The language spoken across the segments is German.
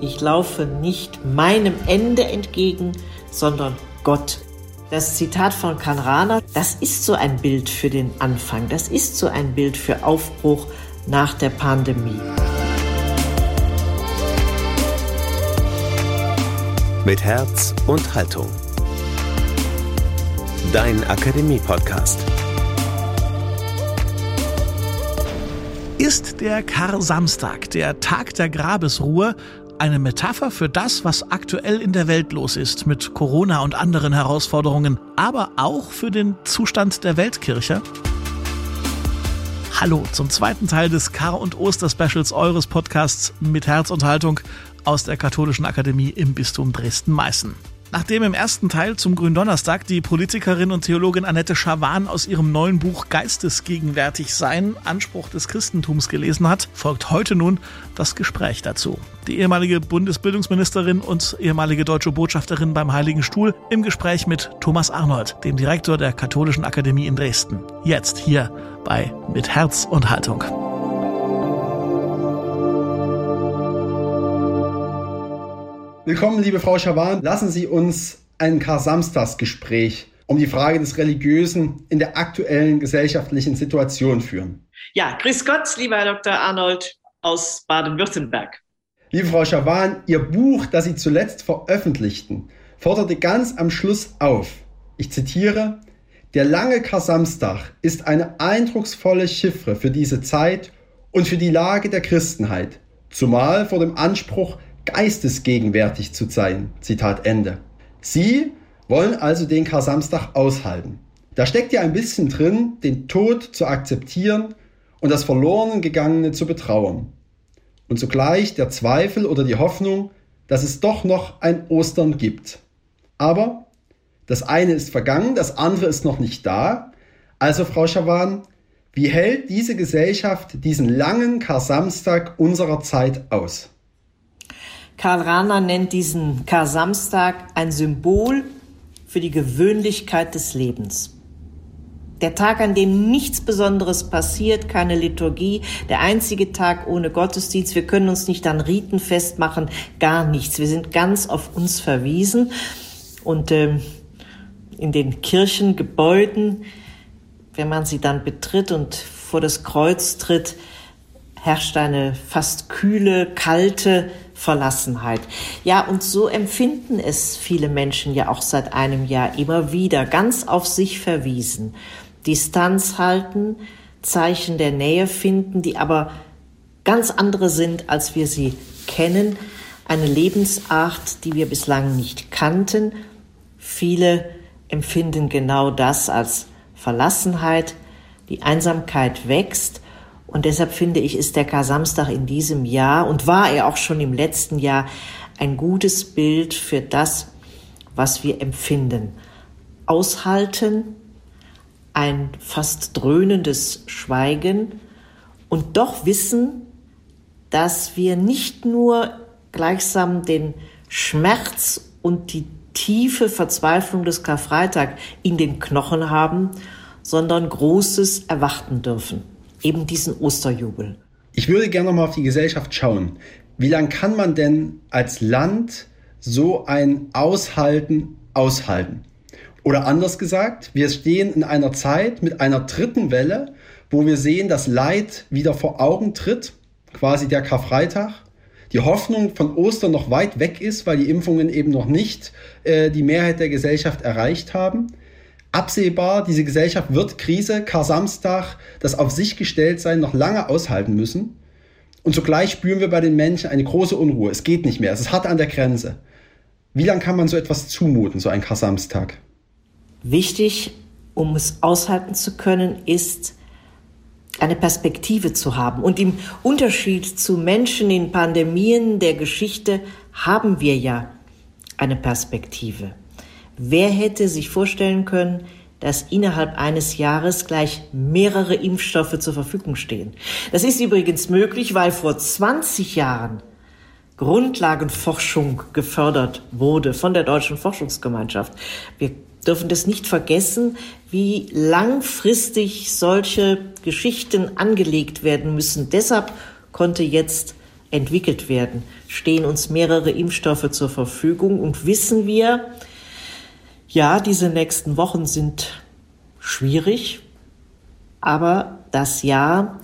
ich laufe nicht meinem Ende entgegen, sondern Gott. Das Zitat von Kanrana, das ist so ein Bild für den Anfang, das ist so ein Bild für Aufbruch nach der Pandemie. Mit Herz und Haltung. Dein Akademie-Podcast. Ist der Kar-Samstag, der Tag der Grabesruhe, eine Metapher für das, was aktuell in der Welt los ist mit Corona und anderen Herausforderungen, aber auch für den Zustand der Weltkirche? Hallo zum zweiten Teil des Kar- und Oster-Specials eures Podcasts mit Herzunterhaltung aus der Katholischen Akademie im Bistum Dresden-Meißen. Nachdem im ersten Teil zum Gründonnerstag die Politikerin und Theologin Annette Schawan aus ihrem neuen Buch Geistesgegenwärtig sein, Anspruch des Christentums gelesen hat, folgt heute nun das Gespräch dazu. Die ehemalige Bundesbildungsministerin und ehemalige deutsche Botschafterin beim Heiligen Stuhl im Gespräch mit Thomas Arnold, dem Direktor der Katholischen Akademie in Dresden. Jetzt hier bei Mit Herz und Haltung. Willkommen, liebe Frau Schawan. Lassen Sie uns ein Kar-Samstagsgespräch um die Frage des Religiösen in der aktuellen gesellschaftlichen Situation führen. Ja, grüß Gott, lieber Herr Dr. Arnold aus Baden-Württemberg. Liebe Frau Schawan, Ihr Buch, das Sie zuletzt veröffentlichten, forderte ganz am Schluss auf, ich zitiere, der lange Kar-Samstag ist eine eindrucksvolle Chiffre für diese Zeit und für die Lage der Christenheit, zumal vor dem Anspruch, geistesgegenwärtig zu sein. Zitat Ende. Sie wollen also den Kar-Samstag aushalten. Da steckt ja ein bisschen drin, den Tod zu akzeptieren und das verloren gegangene zu betrauern. Und zugleich der Zweifel oder die Hoffnung, dass es doch noch ein Ostern gibt. Aber das eine ist vergangen, das andere ist noch nicht da. Also Frau Schawan, wie hält diese Gesellschaft diesen langen Kar-Samstag unserer Zeit aus? Karl Rahner nennt diesen Kar-Samstag ein Symbol für die Gewöhnlichkeit des Lebens. Der Tag, an dem nichts Besonderes passiert, keine Liturgie, der einzige Tag ohne Gottesdienst. Wir können uns nicht an Riten festmachen, gar nichts. Wir sind ganz auf uns verwiesen. Und äh, in den Kirchengebäuden, wenn man sie dann betritt und vor das Kreuz tritt, herrscht eine fast kühle, kalte Verlassenheit. Ja, und so empfinden es viele Menschen ja auch seit einem Jahr immer wieder, ganz auf sich verwiesen. Distanz halten, Zeichen der Nähe finden, die aber ganz andere sind, als wir sie kennen. Eine Lebensart, die wir bislang nicht kannten. Viele empfinden genau das als Verlassenheit. Die Einsamkeit wächst und deshalb finde ich, ist der Kar-Samstag in diesem Jahr und war er auch schon im letzten Jahr ein gutes Bild für das, was wir empfinden. Aushalten, ein fast dröhnendes Schweigen und doch wissen, dass wir nicht nur gleichsam den Schmerz und die tiefe Verzweiflung des Karfreitag in den Knochen haben, sondern Großes erwarten dürfen eben diesen Osterjubel. Ich würde gerne mal auf die Gesellschaft schauen. Wie lange kann man denn als Land so ein Aushalten aushalten? Oder anders gesagt, wir stehen in einer Zeit mit einer dritten Welle, wo wir sehen, dass Leid wieder vor Augen tritt, quasi der Karfreitag. Die Hoffnung von Ostern noch weit weg ist, weil die Impfungen eben noch nicht äh, die Mehrheit der Gesellschaft erreicht haben absehbar, diese Gesellschaft wird Krise, Kar-Samstag, das auf sich gestellt sein, noch lange aushalten müssen. Und zugleich spüren wir bei den Menschen eine große Unruhe. Es geht nicht mehr. Es ist hart an der Grenze. Wie lange kann man so etwas zumuten, so ein Kar-Samstag? Wichtig, um es aushalten zu können, ist, eine Perspektive zu haben. Und im Unterschied zu Menschen in Pandemien der Geschichte haben wir ja eine Perspektive. Wer hätte sich vorstellen können, dass innerhalb eines Jahres gleich mehrere Impfstoffe zur Verfügung stehen? Das ist übrigens möglich, weil vor 20 Jahren Grundlagenforschung gefördert wurde von der Deutschen Forschungsgemeinschaft. Wir dürfen das nicht vergessen, wie langfristig solche Geschichten angelegt werden müssen. Deshalb konnte jetzt entwickelt werden, stehen uns mehrere Impfstoffe zur Verfügung und wissen wir, ja, diese nächsten Wochen sind schwierig, aber das Jahr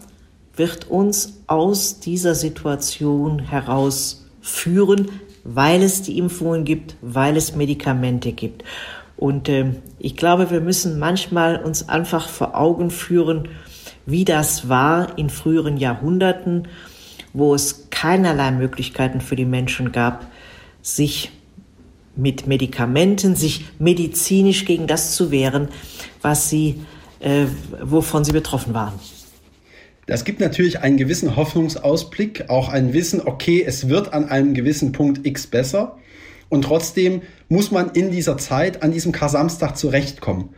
wird uns aus dieser Situation herausführen, weil es die Impfungen gibt, weil es Medikamente gibt. Und äh, ich glaube, wir müssen manchmal uns einfach vor Augen führen, wie das war in früheren Jahrhunderten, wo es keinerlei Möglichkeiten für die Menschen gab, sich mit Medikamenten, sich medizinisch gegen das zu wehren, was sie, äh, wovon sie betroffen waren. Das gibt natürlich einen gewissen Hoffnungsausblick, auch ein Wissen, okay, es wird an einem gewissen Punkt X besser. Und trotzdem muss man in dieser Zeit an diesem Kar-Samstag zurechtkommen.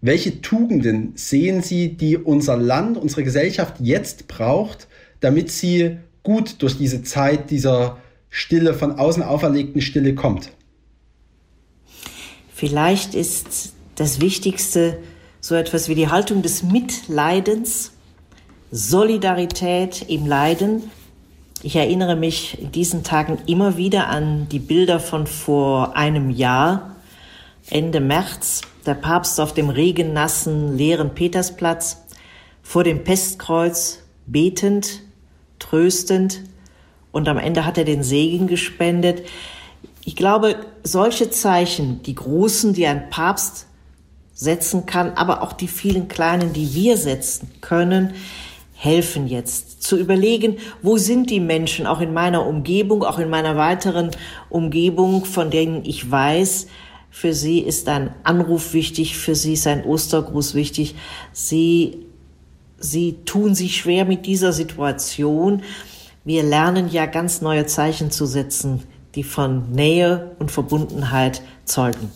Welche Tugenden sehen Sie, die unser Land, unsere Gesellschaft jetzt braucht, damit sie gut durch diese Zeit dieser Stille, von außen auferlegten Stille kommt? Vielleicht ist das Wichtigste so etwas wie die Haltung des Mitleidens, Solidarität im Leiden. Ich erinnere mich in diesen Tagen immer wieder an die Bilder von vor einem Jahr, Ende März, der Papst auf dem regennassen, leeren Petersplatz, vor dem Pestkreuz, betend, tröstend und am Ende hat er den Segen gespendet. Ich glaube, solche Zeichen, die großen, die ein Papst setzen kann, aber auch die vielen kleinen, die wir setzen können, helfen jetzt zu überlegen, wo sind die Menschen auch in meiner Umgebung, auch in meiner weiteren Umgebung, von denen ich weiß, für sie ist ein Anruf wichtig, für sie ist ein Ostergruß wichtig. Sie, sie tun sich schwer mit dieser Situation. Wir lernen ja ganz neue Zeichen zu setzen die von Nähe und Verbundenheit zeugen.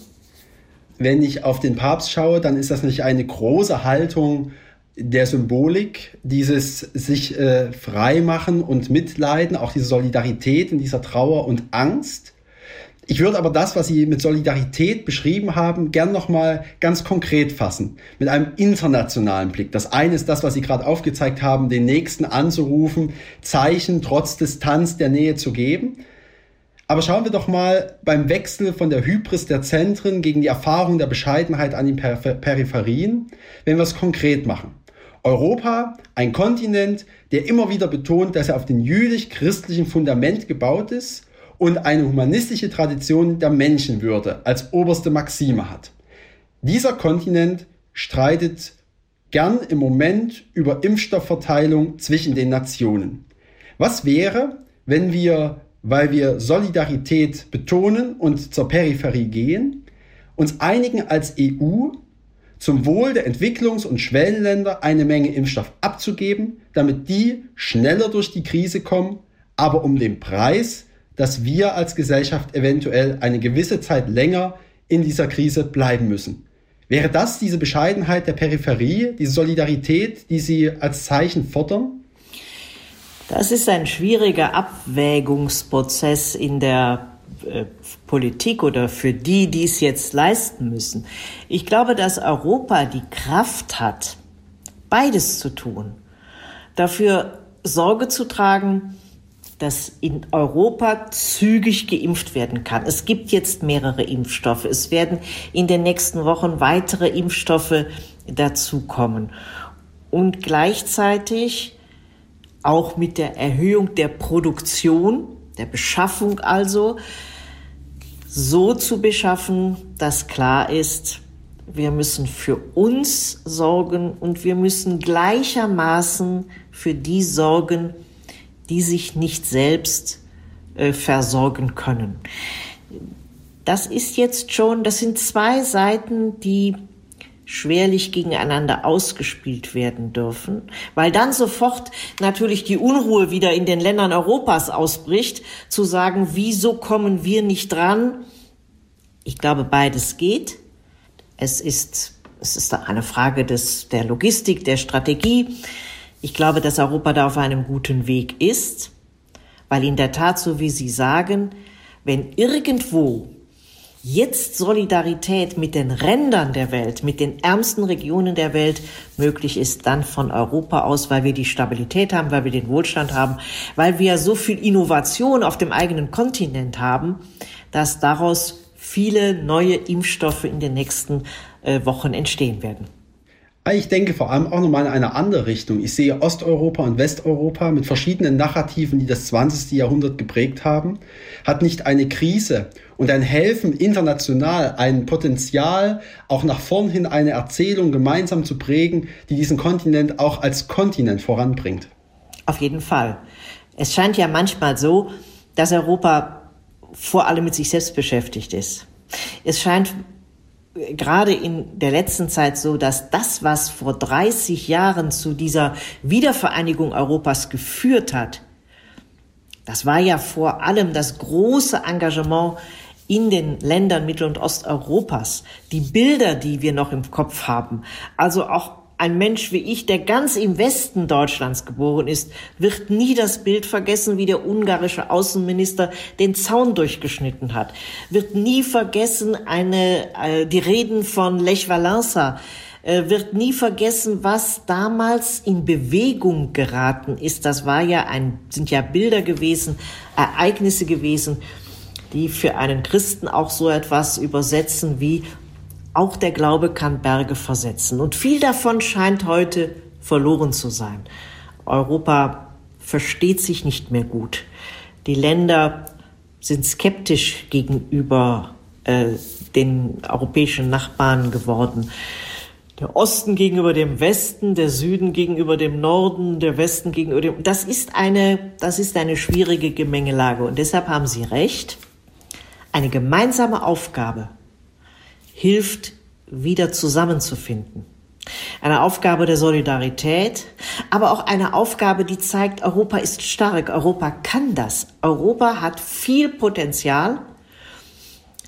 Wenn ich auf den Papst schaue, dann ist das nicht eine große Haltung der Symbolik, dieses sich äh, freimachen und mitleiden, auch diese Solidarität in dieser Trauer und Angst. Ich würde aber das, was Sie mit Solidarität beschrieben haben, gern nochmal ganz konkret fassen, mit einem internationalen Blick. Das eine ist das, was Sie gerade aufgezeigt haben, den Nächsten anzurufen, Zeichen trotz Distanz der Nähe zu geben. Aber schauen wir doch mal beim Wechsel von der Hybris der Zentren gegen die Erfahrung der Bescheidenheit an den Peripherien, wenn wir es konkret machen. Europa, ein Kontinent, der immer wieder betont, dass er auf dem jüdisch-christlichen Fundament gebaut ist und eine humanistische Tradition der Menschenwürde als oberste Maxime hat. Dieser Kontinent streitet gern im Moment über Impfstoffverteilung zwischen den Nationen. Was wäre, wenn wir weil wir Solidarität betonen und zur Peripherie gehen, uns einigen als EU zum Wohl der Entwicklungs- und Schwellenländer eine Menge Impfstoff abzugeben, damit die schneller durch die Krise kommen, aber um den Preis, dass wir als Gesellschaft eventuell eine gewisse Zeit länger in dieser Krise bleiben müssen. Wäre das diese Bescheidenheit der Peripherie, diese Solidarität, die Sie als Zeichen fordern? Das ist ein schwieriger Abwägungsprozess in der äh, Politik oder für die, die es jetzt leisten müssen. Ich glaube, dass Europa die Kraft hat, beides zu tun. Dafür Sorge zu tragen, dass in Europa zügig geimpft werden kann. Es gibt jetzt mehrere Impfstoffe. Es werden in den nächsten Wochen weitere Impfstoffe dazukommen. Und gleichzeitig auch mit der Erhöhung der Produktion, der Beschaffung also, so zu beschaffen, dass klar ist, wir müssen für uns sorgen und wir müssen gleichermaßen für die sorgen, die sich nicht selbst äh, versorgen können. Das ist jetzt schon, das sind zwei Seiten, die schwerlich gegeneinander ausgespielt werden dürfen, weil dann sofort natürlich die Unruhe wieder in den Ländern Europas ausbricht, zu sagen, wieso kommen wir nicht dran? Ich glaube, beides geht. Es ist, es ist eine Frage des, der Logistik, der Strategie. Ich glaube, dass Europa da auf einem guten Weg ist, weil in der Tat, so wie Sie sagen, wenn irgendwo jetzt Solidarität mit den Rändern der Welt, mit den ärmsten Regionen der Welt möglich ist, dann von Europa aus, weil wir die Stabilität haben, weil wir den Wohlstand haben, weil wir so viel Innovation auf dem eigenen Kontinent haben, dass daraus viele neue Impfstoffe in den nächsten äh, Wochen entstehen werden. Ich denke vor allem auch nochmal in eine andere Richtung. Ich sehe Osteuropa und Westeuropa mit verschiedenen Narrativen, die das 20. Jahrhundert geprägt haben. Hat nicht eine Krise und ein Helfen international, ein Potenzial, auch nach vorn hin eine Erzählung gemeinsam zu prägen, die diesen Kontinent auch als Kontinent voranbringt? Auf jeden Fall. Es scheint ja manchmal so, dass Europa vor allem mit sich selbst beschäftigt ist. Es scheint gerade in der letzten Zeit so, dass das, was vor 30 Jahren zu dieser Wiedervereinigung Europas geführt hat, das war ja vor allem das große Engagement in den Ländern Mittel- und Osteuropas. Die Bilder, die wir noch im Kopf haben, also auch ein Mensch wie ich, der ganz im Westen Deutschlands geboren ist, wird nie das Bild vergessen, wie der ungarische Außenminister den Zaun durchgeschnitten hat. Wird nie vergessen eine, äh, die Reden von Lech Walesa, äh, wird nie vergessen, was damals in Bewegung geraten ist. Das war ja ein, sind ja Bilder gewesen, Ereignisse gewesen, die für einen Christen auch so etwas übersetzen wie auch der Glaube kann Berge versetzen. Und viel davon scheint heute verloren zu sein. Europa versteht sich nicht mehr gut. Die Länder sind skeptisch gegenüber äh, den europäischen Nachbarn geworden. Der Osten gegenüber dem Westen, der Süden gegenüber dem Norden, der Westen gegenüber dem. Das ist eine, das ist eine schwierige Gemengelage. Und deshalb haben Sie recht. Eine gemeinsame Aufgabe hilft, wieder zusammenzufinden. Eine Aufgabe der Solidarität, aber auch eine Aufgabe, die zeigt, Europa ist stark, Europa kann das. Europa hat viel Potenzial,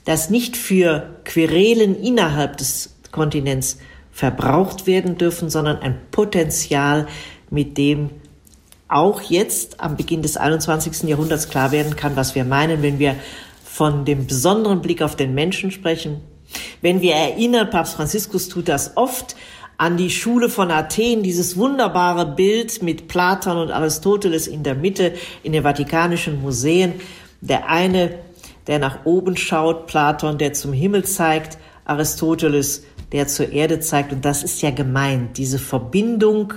das nicht für Querelen innerhalb des Kontinents verbraucht werden dürfen, sondern ein Potenzial, mit dem auch jetzt am Beginn des 21. Jahrhunderts klar werden kann, was wir meinen, wenn wir von dem besonderen Blick auf den Menschen sprechen, wenn wir erinnern, Papst Franziskus tut das oft, an die Schule von Athen, dieses wunderbare Bild mit Platon und Aristoteles in der Mitte in den Vatikanischen Museen. Der eine, der nach oben schaut, Platon, der zum Himmel zeigt, Aristoteles, der zur Erde zeigt. Und das ist ja gemeint, diese Verbindung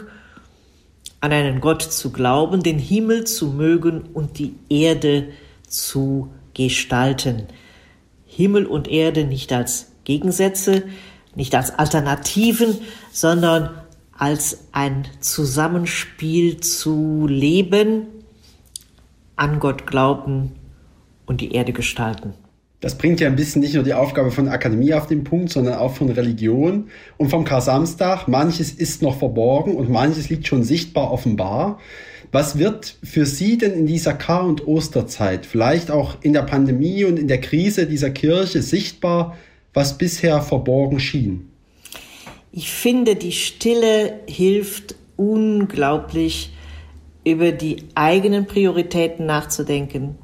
an einen Gott zu glauben, den Himmel zu mögen und die Erde zu gestalten. Himmel und Erde nicht als Gegensätze, nicht als Alternativen, sondern als ein Zusammenspiel zu leben, an Gott glauben und die Erde gestalten. Das bringt ja ein bisschen nicht nur die Aufgabe von Akademie auf den Punkt, sondern auch von Religion und vom Kar-Samstag. Manches ist noch verborgen und manches liegt schon sichtbar offenbar. Was wird für Sie denn in dieser Kar- und Osterzeit, vielleicht auch in der Pandemie und in der Krise dieser Kirche sichtbar, was bisher verborgen schien? Ich finde, die Stille hilft unglaublich, über die eigenen Prioritäten nachzudenken,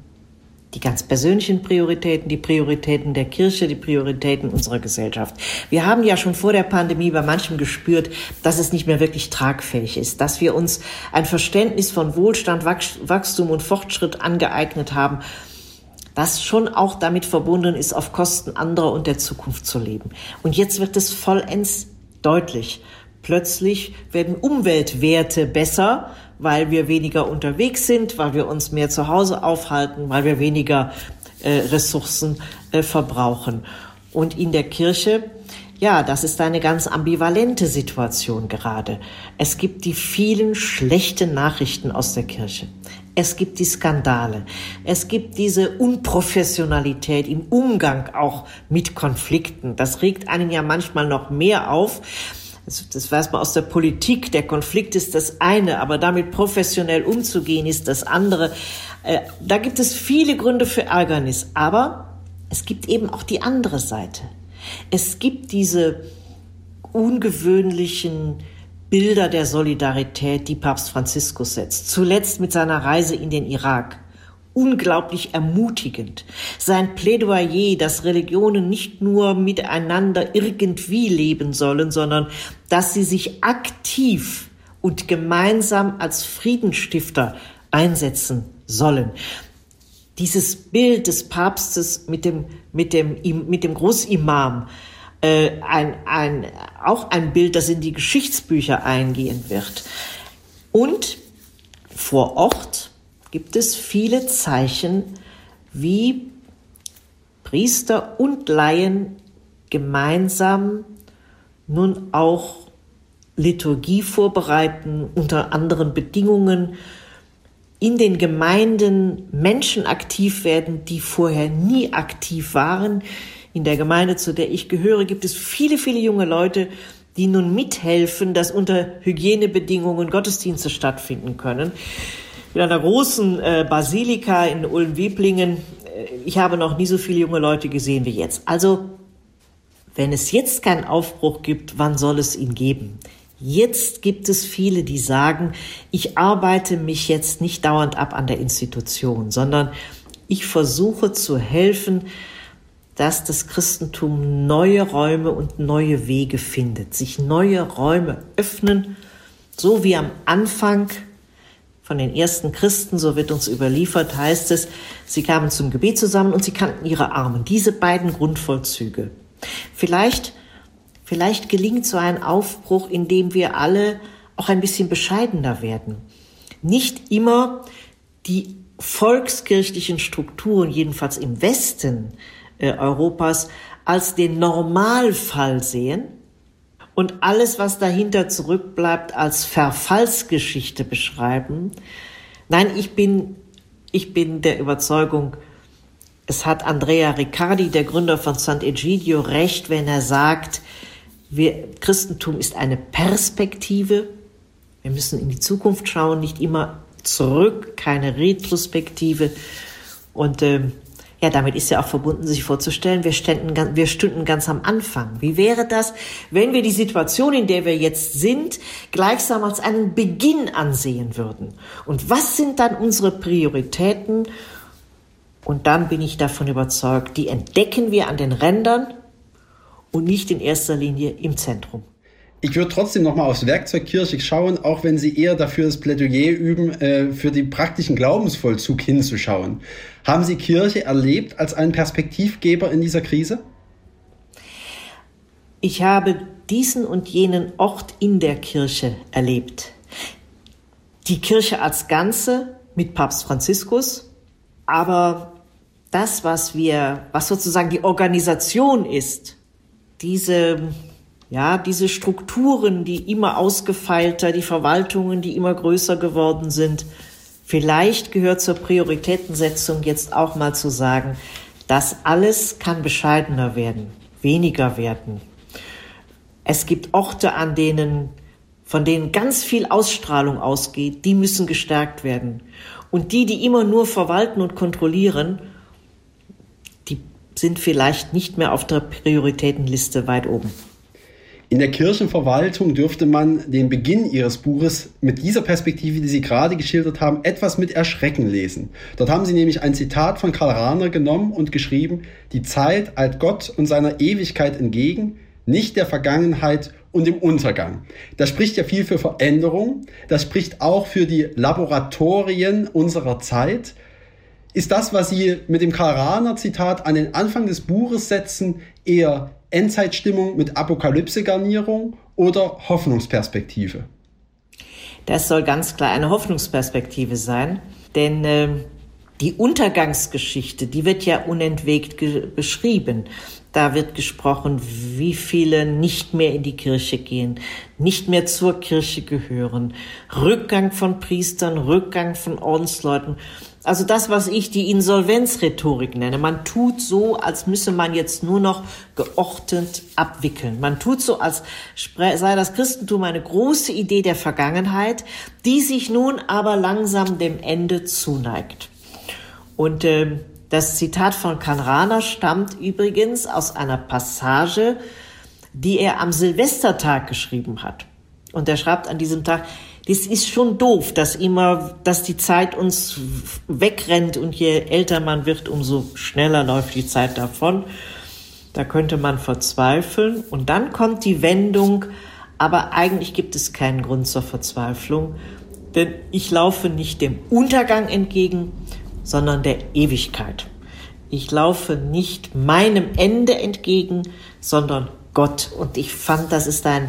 die ganz persönlichen Prioritäten, die Prioritäten der Kirche, die Prioritäten unserer Gesellschaft. Wir haben ja schon vor der Pandemie bei manchem gespürt, dass es nicht mehr wirklich tragfähig ist, dass wir uns ein Verständnis von Wohlstand, Wachstum und Fortschritt angeeignet haben, das schon auch damit verbunden ist, auf Kosten anderer und der Zukunft zu leben. Und jetzt wird es vollends deutlich. Plötzlich werden Umweltwerte besser, weil wir weniger unterwegs sind, weil wir uns mehr zu Hause aufhalten, weil wir weniger äh, Ressourcen äh, verbrauchen. Und in der Kirche, ja, das ist eine ganz ambivalente Situation gerade. Es gibt die vielen schlechten Nachrichten aus der Kirche. Es gibt die Skandale. Es gibt diese Unprofessionalität im Umgang auch mit Konflikten. Das regt einen ja manchmal noch mehr auf. Das, das weiß man aus der Politik. Der Konflikt ist das eine, aber damit professionell umzugehen ist das andere. Äh, da gibt es viele Gründe für Ärgernis. Aber es gibt eben auch die andere Seite. Es gibt diese ungewöhnlichen Bilder der Solidarität, die Papst Franziskus setzt. Zuletzt mit seiner Reise in den Irak. Unglaublich ermutigend. Sein Plädoyer, dass Religionen nicht nur miteinander irgendwie leben sollen, sondern dass sie sich aktiv und gemeinsam als Friedensstifter einsetzen sollen. Dieses Bild des Papstes mit dem, mit dem, mit dem Großimam, äh, ein, ein, auch ein Bild, das in die Geschichtsbücher eingehen wird. Und vor Ort gibt es viele Zeichen, wie Priester und Laien gemeinsam nun auch Liturgie vorbereiten, unter anderen Bedingungen, in den Gemeinden Menschen aktiv werden, die vorher nie aktiv waren. In der Gemeinde, zu der ich gehöre, gibt es viele, viele junge Leute, die nun mithelfen, dass unter Hygienebedingungen Gottesdienste stattfinden können in einer großen äh, Basilika in Ulm-Wieblingen. Äh, ich habe noch nie so viele junge Leute gesehen wie jetzt. Also, wenn es jetzt keinen Aufbruch gibt, wann soll es ihn geben? Jetzt gibt es viele, die sagen, ich arbeite mich jetzt nicht dauernd ab an der Institution, sondern ich versuche zu helfen, dass das Christentum neue Räume und neue Wege findet, sich neue Räume öffnen, so wie am Anfang von den ersten Christen, so wird uns überliefert, heißt es, sie kamen zum Gebet zusammen und sie kannten ihre Armen. Diese beiden Grundvollzüge. Vielleicht, vielleicht gelingt so ein Aufbruch, indem wir alle auch ein bisschen bescheidener werden. Nicht immer die volkskirchlichen Strukturen, jedenfalls im Westen äh, Europas, als den Normalfall sehen, und alles, was dahinter zurückbleibt, als Verfallsgeschichte beschreiben. Nein, ich bin, ich bin der Überzeugung, es hat Andrea Riccardi, der Gründer von Sant'Egidio, recht, wenn er sagt, wir, Christentum ist eine Perspektive. Wir müssen in die Zukunft schauen, nicht immer zurück, keine Retrospektive. Und äh, ja, damit ist ja auch verbunden, sich vorzustellen, wir, ständen, wir stünden ganz am Anfang. Wie wäre das, wenn wir die Situation, in der wir jetzt sind, gleichsam als einen Beginn ansehen würden? Und was sind dann unsere Prioritäten? Und dann bin ich davon überzeugt, die entdecken wir an den Rändern und nicht in erster Linie im Zentrum. Ich würde trotzdem nochmal aufs Werkzeug Kirche schauen, auch wenn Sie eher dafür das Plädoyer üben, äh, für den praktischen Glaubensvollzug hinzuschauen. Haben Sie Kirche erlebt als einen Perspektivgeber in dieser Krise? Ich habe diesen und jenen Ort in der Kirche erlebt. Die Kirche als Ganze mit Papst Franziskus, aber das, was wir, was sozusagen die Organisation ist, diese ja, diese Strukturen, die immer ausgefeilter, die Verwaltungen, die immer größer geworden sind. Vielleicht gehört zur Prioritätensetzung jetzt auch mal zu sagen, das alles kann bescheidener werden, weniger werden. Es gibt Orte, an denen, von denen ganz viel Ausstrahlung ausgeht, die müssen gestärkt werden. Und die, die immer nur verwalten und kontrollieren, die sind vielleicht nicht mehr auf der Prioritätenliste weit oben. In der Kirchenverwaltung dürfte man den Beginn Ihres Buches mit dieser Perspektive, die Sie gerade geschildert haben, etwas mit Erschrecken lesen. Dort haben Sie nämlich ein Zitat von Karl Rahner genommen und geschrieben, die Zeit eilt Gott und seiner Ewigkeit entgegen, nicht der Vergangenheit und dem Untergang. Das spricht ja viel für Veränderung, das spricht auch für die Laboratorien unserer Zeit. Ist das, was Sie mit dem Karl Rahner Zitat an den Anfang des Buches setzen, eher Endzeitstimmung mit Apokalypse-Garnierung oder Hoffnungsperspektive? Das soll ganz klar eine Hoffnungsperspektive sein, denn äh, die Untergangsgeschichte, die wird ja unentwegt beschrieben. Da wird gesprochen, wie viele nicht mehr in die Kirche gehen, nicht mehr zur Kirche gehören, Rückgang von Priestern, Rückgang von Ordensleuten. Also das, was ich die Insolvenzrhetorik nenne. Man tut so, als müsse man jetzt nur noch geordnet abwickeln. Man tut so, als sei das Christentum eine große Idee der Vergangenheit, die sich nun aber langsam dem Ende zuneigt. Und äh, das Zitat von Kanrana stammt übrigens aus einer Passage, die er am Silvestertag geschrieben hat. Und er schreibt an diesem Tag, das ist schon doof, dass immer, dass die Zeit uns wegrennt und je älter man wird, umso schneller läuft die Zeit davon. Da könnte man verzweifeln und dann kommt die Wendung, aber eigentlich gibt es keinen Grund zur Verzweiflung, denn ich laufe nicht dem Untergang entgegen, sondern der Ewigkeit. Ich laufe nicht meinem Ende entgegen, sondern Gott. Und ich fand, das ist ein,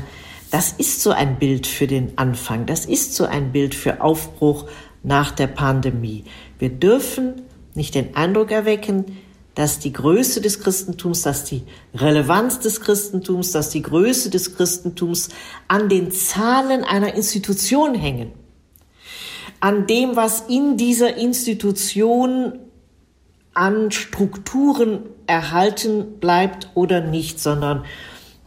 das ist so ein Bild für den Anfang. Das ist so ein Bild für Aufbruch nach der Pandemie. Wir dürfen nicht den Eindruck erwecken, dass die Größe des Christentums, dass die Relevanz des Christentums, dass die Größe des Christentums an den Zahlen einer Institution hängen. An dem, was in dieser Institution an Strukturen erhalten bleibt oder nicht, sondern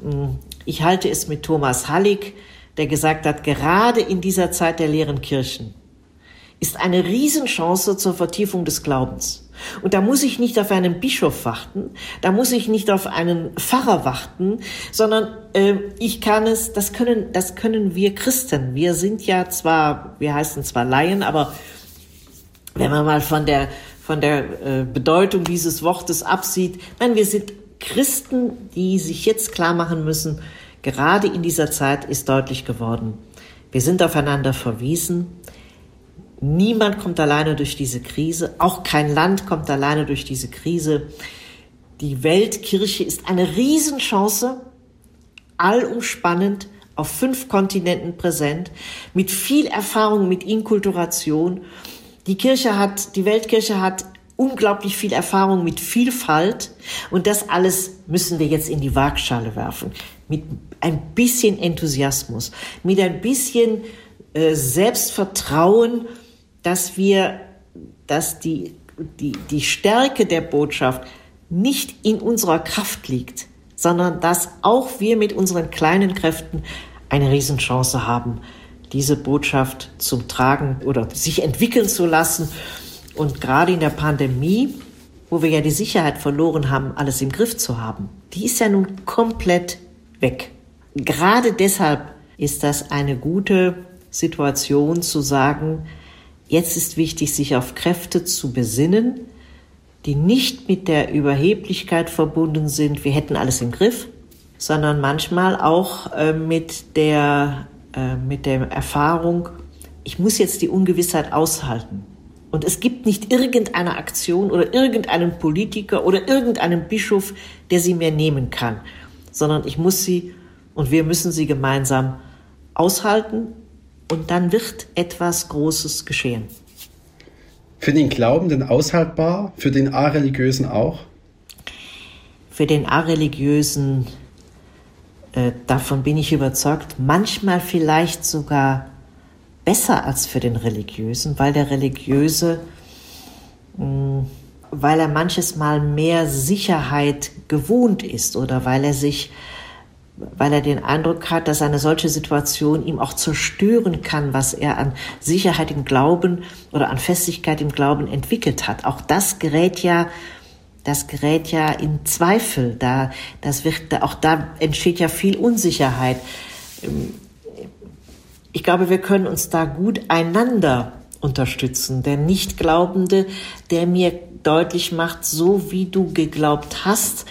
hm, ich halte es mit Thomas Hallig, der gesagt hat, gerade in dieser Zeit der leeren Kirchen ist eine Riesenchance zur Vertiefung des Glaubens. Und da muss ich nicht auf einen Bischof warten, da muss ich nicht auf einen Pfarrer warten, sondern äh, ich kann es, das können, das können wir Christen. Wir sind ja zwar, wir heißen zwar Laien, aber wenn man mal von der von der äh, Bedeutung dieses Wortes absieht. Nein, wir sind Christen, die sich jetzt klar machen müssen, gerade in dieser Zeit ist deutlich geworden, wir sind aufeinander verwiesen. Niemand kommt alleine durch diese Krise, auch kein Land kommt alleine durch diese Krise. Die Weltkirche ist eine Riesenchance, allumspannend, auf fünf Kontinenten präsent, mit viel Erfahrung mit Inkulturation die Kirche hat, die Weltkirche hat unglaublich viel Erfahrung mit Vielfalt und das alles müssen wir jetzt in die Waagschale werfen. Mit ein bisschen Enthusiasmus, mit ein bisschen äh, Selbstvertrauen, dass wir, dass die, die, die Stärke der Botschaft nicht in unserer Kraft liegt, sondern dass auch wir mit unseren kleinen Kräften eine Riesenchance haben, diese Botschaft zum Tragen oder sich entwickeln zu lassen. Und gerade in der Pandemie, wo wir ja die Sicherheit verloren haben, alles im Griff zu haben, die ist ja nun komplett weg. Gerade deshalb ist das eine gute Situation zu sagen, jetzt ist wichtig, sich auf Kräfte zu besinnen, die nicht mit der Überheblichkeit verbunden sind, wir hätten alles im Griff, sondern manchmal auch äh, mit der äh, mit der Erfahrung, ich muss jetzt die Ungewissheit aushalten. Und es gibt nicht irgendeine Aktion oder irgendeinen Politiker oder irgendeinen Bischof, der sie mir nehmen kann, sondern ich muss sie und wir müssen sie gemeinsam aushalten und dann wird etwas Großes geschehen. Für den Glaubenden aushaltbar, für den A-Religiösen auch? Für den A-Religiösen äh, davon bin ich überzeugt, manchmal vielleicht sogar besser als für den Religiösen, weil der Religiöse, mh, mm, weil er manches Mal mehr Sicherheit gewohnt ist oder weil er sich, weil er den Eindruck hat, dass eine solche Situation ihm auch zerstören kann, was er an Sicherheit im Glauben oder an Festigkeit im Glauben entwickelt hat. Auch das gerät ja das gerät ja in Zweifel. Da, das wird, auch da entsteht ja viel Unsicherheit. Ähm, ich glaube, wir können uns da gut einander unterstützen. Der Nichtglaubende, der mir deutlich macht, so wie du geglaubt hast,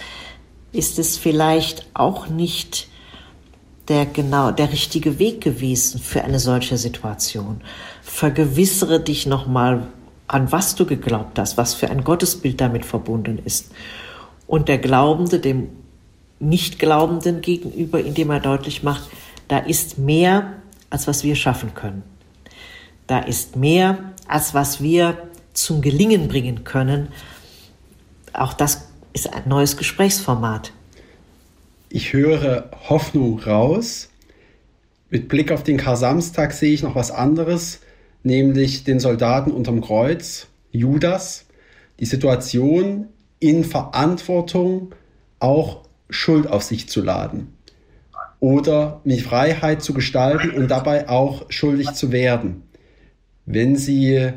ist es vielleicht auch nicht der genau der richtige Weg gewesen für eine solche Situation. Vergewissere dich nochmal, an was du geglaubt hast, was für ein Gottesbild damit verbunden ist. Und der Glaubende dem Nichtglaubenden gegenüber, indem er deutlich macht, da ist mehr, als was wir schaffen können. Da ist mehr, als was wir zum Gelingen bringen können. Auch das ist ein neues Gesprächsformat. Ich höre Hoffnung raus. Mit Blick auf den Kar-Samstag sehe ich noch was anderes nämlich den Soldaten unterm Kreuz, Judas, die Situation in Verantwortung auch Schuld auf sich zu laden oder die Freiheit zu gestalten und dabei auch schuldig zu werden. Wenn Sie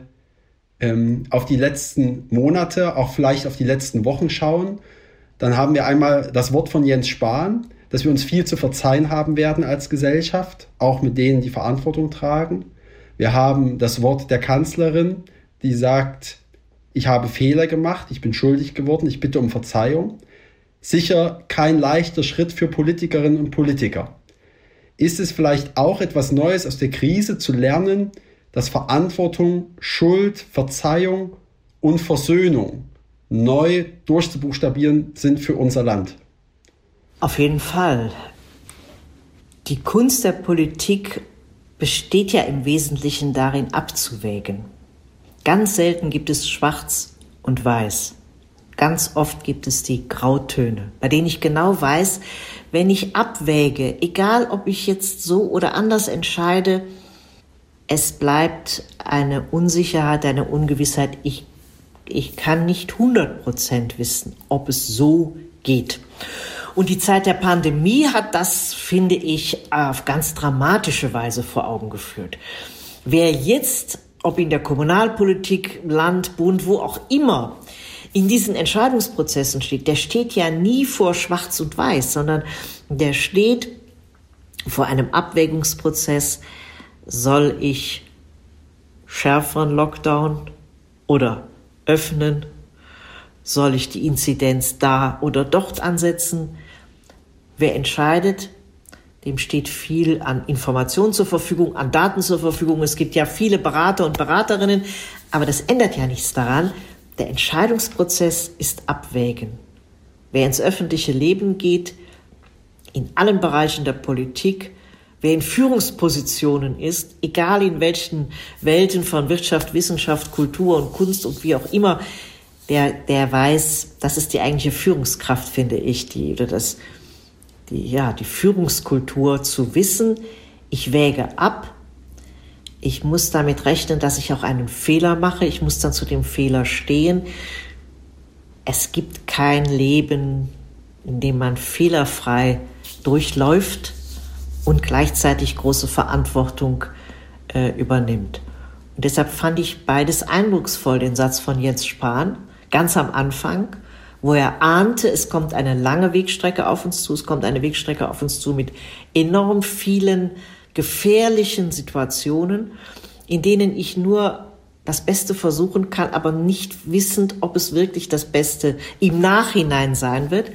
ähm, auf die letzten Monate, auch vielleicht auf die letzten Wochen schauen, dann haben wir einmal das Wort von Jens Spahn, dass wir uns viel zu verzeihen haben werden als Gesellschaft, auch mit denen, die Verantwortung tragen. Wir haben das Wort der Kanzlerin, die sagt, ich habe Fehler gemacht, ich bin schuldig geworden, ich bitte um Verzeihung. Sicher kein leichter Schritt für Politikerinnen und Politiker. Ist es vielleicht auch etwas Neues aus der Krise zu lernen, dass Verantwortung, Schuld, Verzeihung und Versöhnung neu durchzubuchstabieren sind für unser Land? Auf jeden Fall. Die Kunst der Politik besteht ja im Wesentlichen darin, abzuwägen. Ganz selten gibt es Schwarz und Weiß. Ganz oft gibt es die Grautöne, bei denen ich genau weiß, wenn ich abwäge, egal ob ich jetzt so oder anders entscheide, es bleibt eine Unsicherheit, eine Ungewissheit. Ich, ich kann nicht 100 Prozent wissen, ob es so geht. Und die Zeit der Pandemie hat das, finde ich, auf ganz dramatische Weise vor Augen geführt. Wer jetzt, ob in der Kommunalpolitik, Land, Bund, wo auch immer, in diesen Entscheidungsprozessen steht, der steht ja nie vor Schwarz und Weiß, sondern der steht vor einem Abwägungsprozess, soll ich schärferen Lockdown oder öffnen? Soll ich die Inzidenz da oder dort ansetzen? Wer entscheidet? Dem steht viel an Informationen zur Verfügung, an Daten zur Verfügung. Es gibt ja viele Berater und Beraterinnen, aber das ändert ja nichts daran. Der Entscheidungsprozess ist Abwägen. Wer ins öffentliche Leben geht, in allen Bereichen der Politik, wer in Führungspositionen ist, egal in welchen Welten von Wirtschaft, Wissenschaft, Kultur und Kunst und wie auch immer, der, der weiß, das ist die eigentliche Führungskraft, finde ich, die, oder das, die, ja, die Führungskultur zu wissen, ich wäge ab, ich muss damit rechnen, dass ich auch einen Fehler mache, ich muss dann zu dem Fehler stehen. Es gibt kein Leben, in dem man fehlerfrei durchläuft und gleichzeitig große Verantwortung äh, übernimmt. Und deshalb fand ich beides eindrucksvoll, den Satz von Jens Spahn, ganz am Anfang, wo er ahnte, es kommt eine lange Wegstrecke auf uns zu, es kommt eine Wegstrecke auf uns zu mit enorm vielen gefährlichen Situationen, in denen ich nur das Beste versuchen kann, aber nicht wissend, ob es wirklich das Beste im Nachhinein sein wird.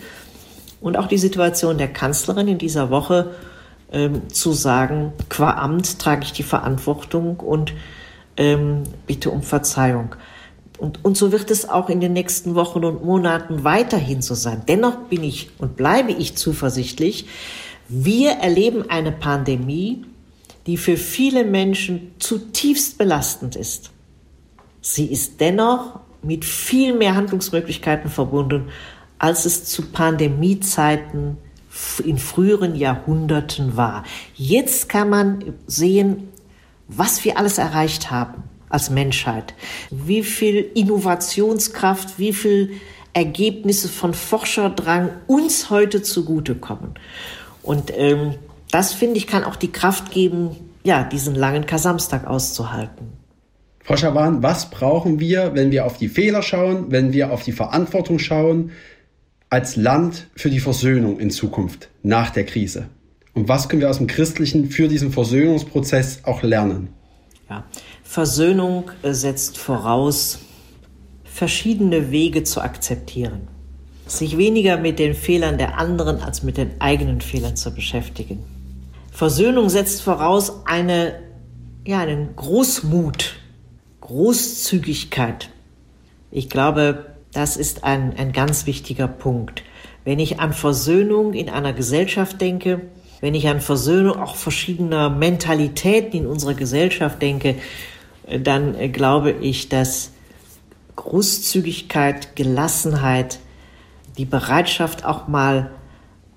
Und auch die Situation der Kanzlerin in dieser Woche ähm, zu sagen, qua Amt trage ich die Verantwortung und ähm, bitte um Verzeihung. Und, und so wird es auch in den nächsten Wochen und Monaten weiterhin so sein. Dennoch bin ich und bleibe ich zuversichtlich. Wir erleben eine Pandemie, die für viele Menschen zutiefst belastend ist. Sie ist dennoch mit viel mehr Handlungsmöglichkeiten verbunden, als es zu Pandemiezeiten in früheren Jahrhunderten war. Jetzt kann man sehen, was wir alles erreicht haben als Menschheit, wie viel Innovationskraft, wie viel Ergebnisse von Forscherdrang uns heute zugutekommen. Und ähm, das, finde ich, kann auch die Kraft geben, ja, diesen langen Kasamstag auszuhalten. Frau Schawan, was brauchen wir, wenn wir auf die Fehler schauen, wenn wir auf die Verantwortung schauen, als Land für die Versöhnung in Zukunft nach der Krise? Und was können wir aus dem Christlichen für diesen Versöhnungsprozess auch lernen? Ja, Versöhnung äh, setzt voraus, verschiedene Wege zu akzeptieren. Sich weniger mit den Fehlern der anderen als mit den eigenen Fehlern zu beschäftigen. Versöhnung setzt voraus eine, ja, einen Großmut, Großzügigkeit. Ich glaube, das ist ein, ein ganz wichtiger Punkt. Wenn ich an Versöhnung in einer Gesellschaft denke, wenn ich an Versöhnung auch verschiedener Mentalitäten in unserer Gesellschaft denke, dann äh, glaube ich, dass Großzügigkeit, Gelassenheit, die Bereitschaft auch mal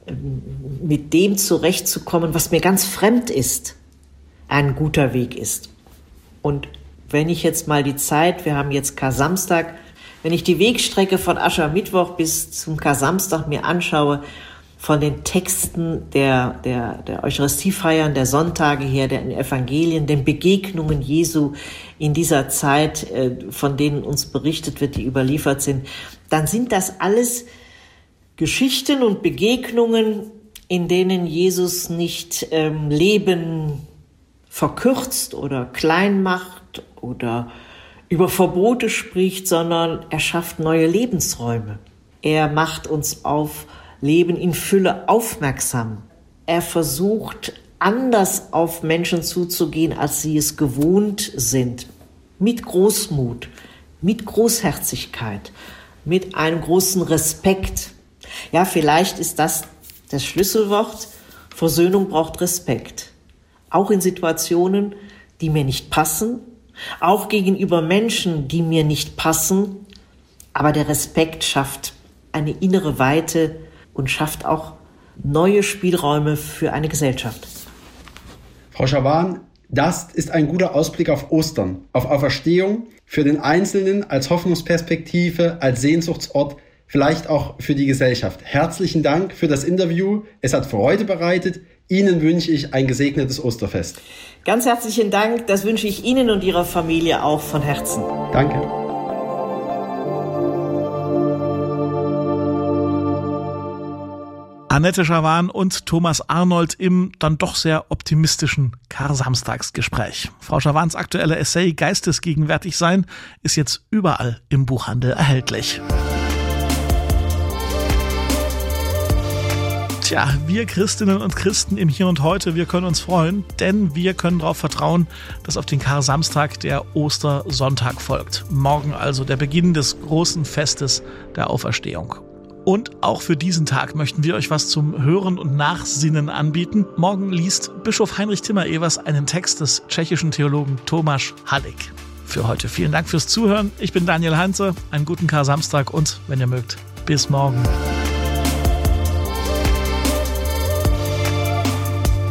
ähm, mit dem zurechtzukommen, was mir ganz fremd ist, ein guter Weg ist. Und wenn ich jetzt mal die Zeit, wir haben jetzt Kar-Samstag, wenn ich die Wegstrecke von Aschermittwoch bis zum Kar-Samstag mir anschaue, von den Texten der, der, der Eucharistiefeiern, der Sonntage her, der Evangelien, den Begegnungen Jesu in dieser Zeit, äh, von denen uns berichtet wird, die überliefert sind, dann sind das alles Geschichten und Begegnungen in denen Jesus nicht ähm, Leben verkürzt oder klein macht oder über Verbote spricht, sondern er schafft neue Lebensräume. Er macht uns auf Leben in Fülle aufmerksam. Er versucht anders auf Menschen zuzugehen, als sie es gewohnt sind. Mit Großmut, mit Großherzigkeit, mit einem großen Respekt. Ja, vielleicht ist das das Schlüsselwort. Versöhnung braucht Respekt. Auch in Situationen, die mir nicht passen, auch gegenüber Menschen, die mir nicht passen. Aber der Respekt schafft eine innere Weite und schafft auch neue Spielräume für eine Gesellschaft. Frau Schawan, das ist ein guter Ausblick auf Ostern, auf Auferstehung, für den Einzelnen als Hoffnungsperspektive, als Sehnsuchtsort, vielleicht auch für die Gesellschaft. Herzlichen Dank für das Interview. Es hat Freude bereitet. Ihnen wünsche ich ein gesegnetes Osterfest. Ganz herzlichen Dank. Das wünsche ich Ihnen und Ihrer Familie auch von Herzen. Danke. Annette Schawan und Thomas Arnold im dann doch sehr optimistischen Kar-Samstagsgespräch. Frau Schawans aktuelle Essay Geistesgegenwärtig sein ist jetzt überall im Buchhandel erhältlich. Tja, wir Christinnen und Christen im Hier und Heute, wir können uns freuen, denn wir können darauf vertrauen, dass auf den Kar-Samstag der Ostersonntag folgt. Morgen also der Beginn des großen Festes der Auferstehung. Und auch für diesen Tag möchten wir euch was zum Hören und Nachsinnen anbieten. Morgen liest Bischof Heinrich Timmer-Evers einen Text des tschechischen Theologen Tomasz Hallig. Für heute vielen Dank fürs Zuhören. Ich bin Daniel Heinze. Einen guten Kar-Samstag und, wenn ihr mögt, bis morgen.